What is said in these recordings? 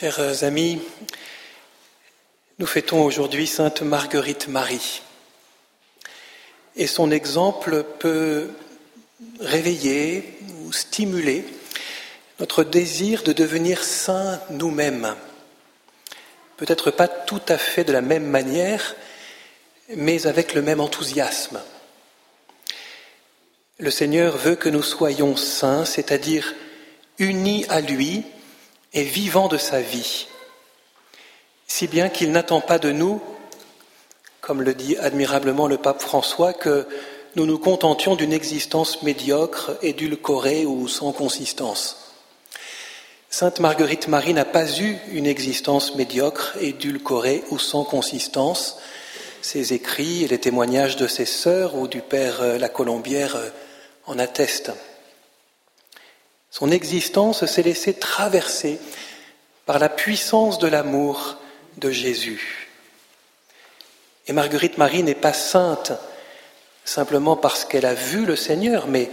Chers amis, nous fêtons aujourd'hui Sainte Marguerite Marie. Et son exemple peut réveiller ou stimuler notre désir de devenir saints nous-mêmes. Peut-être pas tout à fait de la même manière, mais avec le même enthousiasme. Le Seigneur veut que nous soyons saints, c'est-à-dire unis à lui et vivants de sa vie, si bien qu'il n'attend pas de nous, comme le dit admirablement le pape François, que nous nous contentions d'une existence médiocre, édulcorée ou sans consistance. Sainte Marguerite Marie n'a pas eu une existence médiocre, édulcorée ou sans consistance. Ses écrits et les témoignages de ses sœurs ou du père euh, La Colombière euh, en attestent. Son existence s'est laissée traverser par la puissance de l'amour de Jésus. Et Marguerite Marie n'est pas sainte simplement parce qu'elle a vu le Seigneur, mais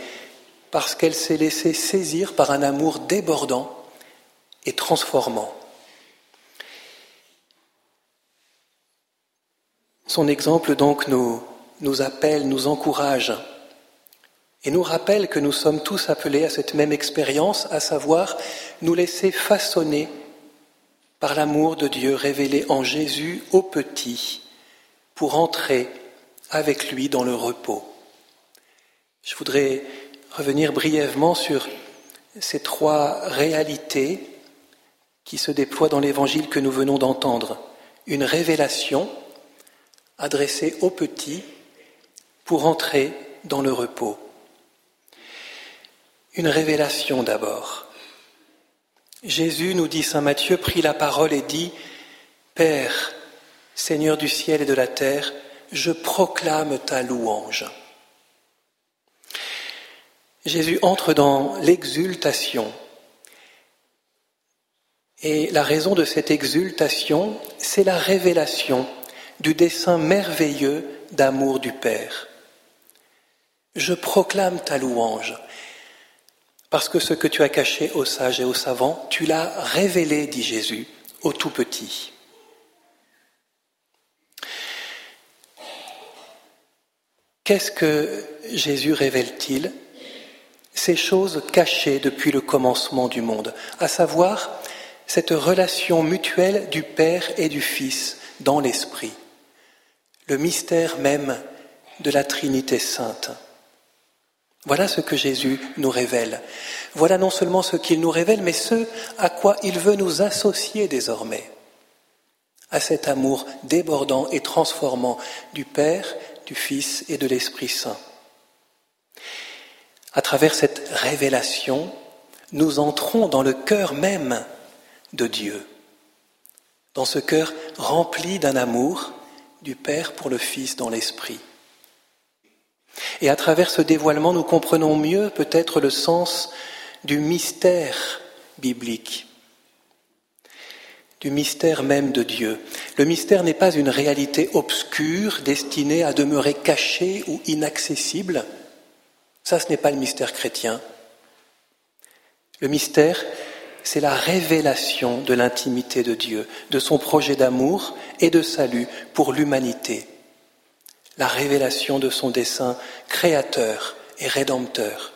parce qu'elle s'est laissée saisir par un amour débordant et transformant. Son exemple donc nous, nous appelle, nous encourage et nous rappelle que nous sommes tous appelés à cette même expérience, à savoir nous laisser façonner par l'amour de Dieu révélé en Jésus au petit pour entrer avec lui dans le repos. Je voudrais revenir brièvement sur ces trois réalités qui se déploient dans l'évangile que nous venons d'entendre. Une révélation adressée au petit pour entrer dans le repos. Une révélation d'abord. Jésus, nous dit Saint Matthieu, prit la parole et dit, Père, Seigneur du ciel et de la terre, je proclame ta louange. Jésus entre dans l'exultation. Et la raison de cette exultation, c'est la révélation du dessein merveilleux d'amour du Père. Je proclame ta louange. Parce que ce que tu as caché aux sages et aux savants, tu l'as révélé, dit Jésus, au tout petit. Qu'est-ce que Jésus révèle-t-il? Ces choses cachées depuis le commencement du monde, à savoir cette relation mutuelle du Père et du Fils dans l'Esprit, le mystère même de la Trinité sainte. Voilà ce que Jésus nous révèle. Voilà non seulement ce qu'il nous révèle, mais ce à quoi il veut nous associer désormais, à cet amour débordant et transformant du Père, du Fils et de l'Esprit Saint. À travers cette révélation, nous entrons dans le cœur même de Dieu, dans ce cœur rempli d'un amour du Père pour le Fils dans l'Esprit. Et à travers ce dévoilement, nous comprenons mieux peut-être le sens du mystère biblique, du mystère même de Dieu. Le mystère n'est pas une réalité obscure destinée à demeurer cachée ou inaccessible. Ça, ce n'est pas le mystère chrétien. Le mystère, c'est la révélation de l'intimité de Dieu, de son projet d'amour et de salut pour l'humanité la révélation de son dessein créateur et rédempteur.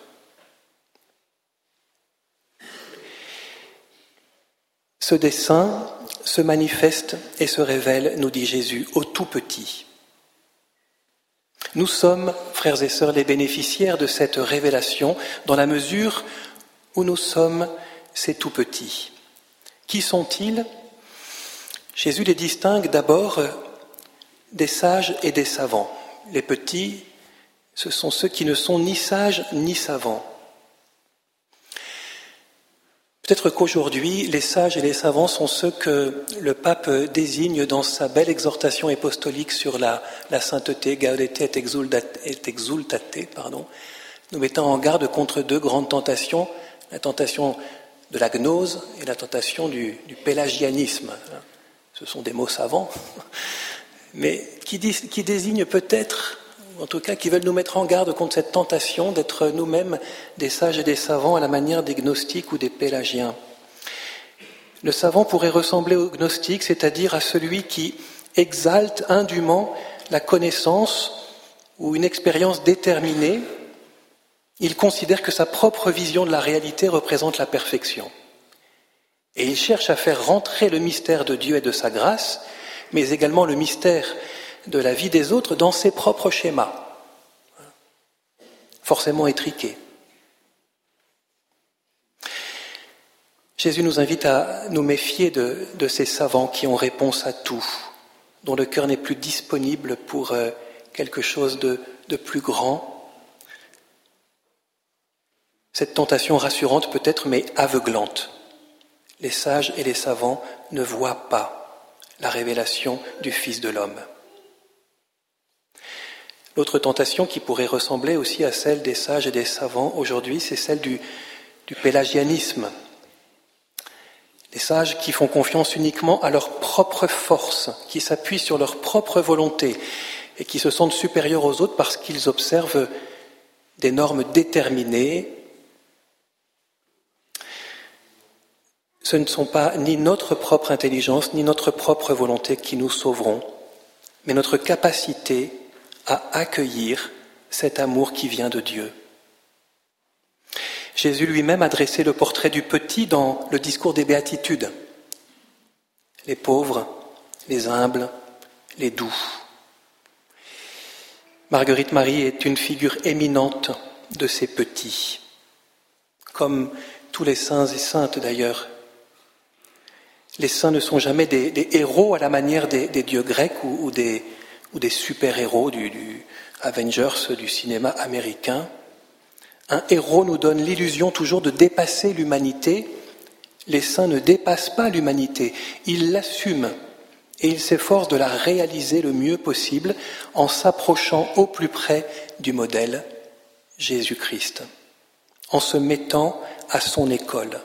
Ce dessein se manifeste et se révèle, nous dit Jésus, au tout petit. Nous sommes, frères et sœurs, les bénéficiaires de cette révélation dans la mesure où nous sommes ces tout petits. Qui sont-ils? Jésus les distingue d'abord des sages et des savants. Les petits, ce sont ceux qui ne sont ni sages ni savants. Peut-être qu'aujourd'hui, les sages et les savants sont ceux que le pape désigne dans sa belle exhortation apostolique sur la, sainteté, Gaudete et exultate, pardon, nous mettant en garde contre deux grandes tentations, la tentation de la gnose et la tentation du pélagianisme. Ce sont des mots savants, mais qui, désignent peut-être, en tout cas qui veulent nous mettre en garde contre cette tentation d'être nous-mêmes des sages et des savants à la manière des gnostiques ou des pélagiens. Le savant pourrait ressembler au gnostique, c'est-à-dire à celui qui exalte indûment la connaissance ou une expérience déterminée. Il considère que sa propre vision de la réalité représente la perfection. Et il cherche à faire rentrer le mystère de Dieu et de sa grâce, mais également le mystère de la vie des autres dans ses propres schémas, forcément étriqués. Jésus nous invite à nous méfier de, ces savants qui ont réponse à tout, dont le cœur n'est plus disponible pour euh, quelque chose de, de plus grand. Cette tentation rassurante peut-être, mais aveuglante. Les sages et les savants ne voient pas la révélation du Fils de l'homme. L'autre tentation qui pourrait ressembler aussi à celle des sages et des savants aujourd'hui, c'est celle du, pélagianisme, les sages qui font confiance uniquement à leur propre force, qui s'appuient sur leur propre volonté et qui se sentent supérieurs aux autres parce qu'ils observent des normes déterminées. Ce ne sont pas ni notre propre intelligence ni notre propre volonté qui nous sauveront, mais notre capacité à accueillir cet amour qui vient de Dieu. Jésus lui-même a dressé le portrait du petit dans le discours des béatitudes. Les pauvres, les humbles, les doux. Marguerite Marie est une figure éminente de ces petits, comme tous les saints et saintes d'ailleurs. Les saints ne sont jamais des, héros à la manière des, dieux grecs ou, des, super-héros du, Avengers du cinéma américain. Un héros nous donne l'illusion toujours de dépasser l'humanité. Les saints ne dépassent pas l'humanité, ils l'assument et ils s'efforcent de la réaliser le mieux possible en s'approchant au plus près du modèle Jésus-Christ, en se mettant à son école.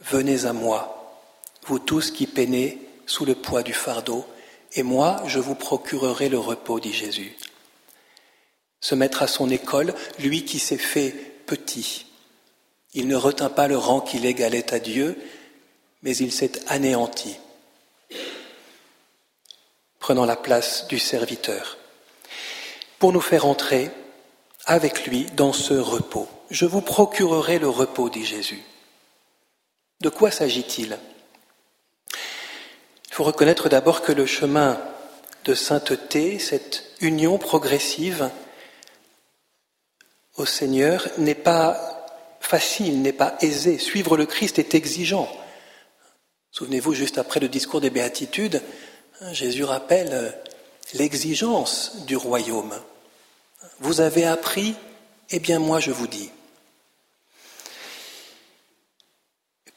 Venez à moi, vous tous qui peinez sous le poids du fardeau, et moi je vous procurerai le repos, dit Jésus se mettre à son école, lui qui s'est fait petit. Il ne retint pas le rang qu'il égalait à Dieu, mais il s'est anéanti, prenant la place du serviteur, pour nous faire entrer avec lui dans ce repos. Je vous procurerai le repos, dit Jésus. De quoi s'agit-il? Il faut reconnaître d'abord que le chemin de sainteté, cette union progressive, au Seigneur n'est pas facile, n'est pas aisé. Suivre le Christ est exigeant. Souvenez-vous, juste après le discours des béatitudes, Jésus rappelle l'exigence du royaume. Vous avez appris, eh bien moi je vous dis.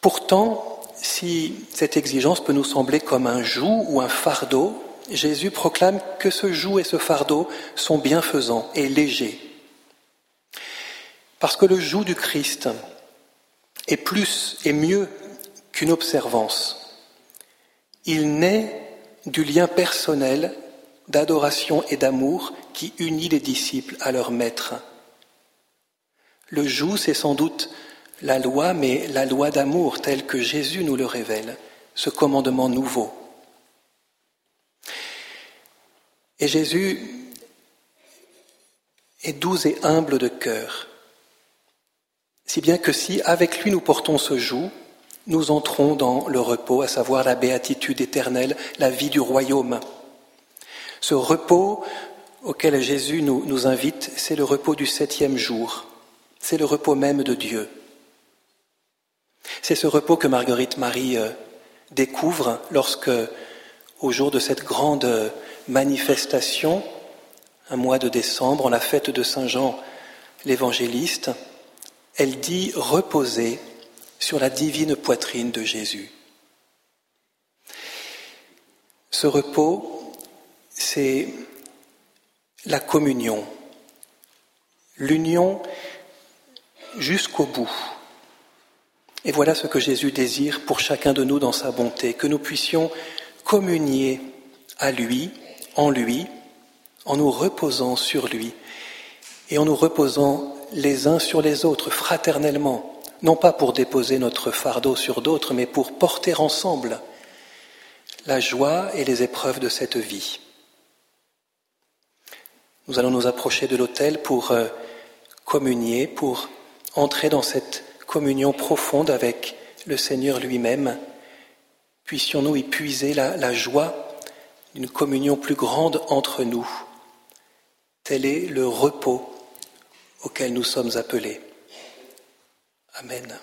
Pourtant, si cette exigence peut nous sembler comme un joug ou un fardeau, Jésus proclame que ce joug et ce fardeau sont bienfaisants et légers. Parce que le joug du Christ est plus et mieux qu'une observance. Il naît du lien personnel d'adoration et d'amour qui unit les disciples à leur maître. Le joug, c'est sans doute la loi, mais la loi d'amour telle que Jésus nous le révèle, ce commandement nouveau. Et Jésus est doux et humble de cœur. Si bien que si avec lui nous portons ce joug, nous entrons dans le repos, à savoir la béatitude éternelle, la vie du royaume. Ce repos auquel Jésus nous, nous invite, c'est le repos du septième jour. C'est le repos même de Dieu. C'est ce repos que Marguerite Marie euh, découvre lorsque, au jour de cette grande manifestation, un mois de décembre, en la fête de Saint Jean l'évangéliste, elle dit reposer sur la divine poitrine de Jésus. Ce repos, c'est la communion, l'union jusqu'au bout. Et voilà ce que Jésus désire pour chacun de nous dans sa bonté, que nous puissions communier à lui, en lui, en nous reposant sur lui et en nous reposant les uns sur les autres, fraternellement, non pas pour déposer notre fardeau sur d'autres, mais pour porter ensemble la joie et les épreuves de cette vie. Nous allons nous approcher de l'autel pour euh, communier, pour entrer dans cette communion profonde avec le Seigneur lui-même. Puissions-nous y puiser la, joie d'une communion plus grande entre nous. Tel est le repos auquel nous sommes appelés. Amen.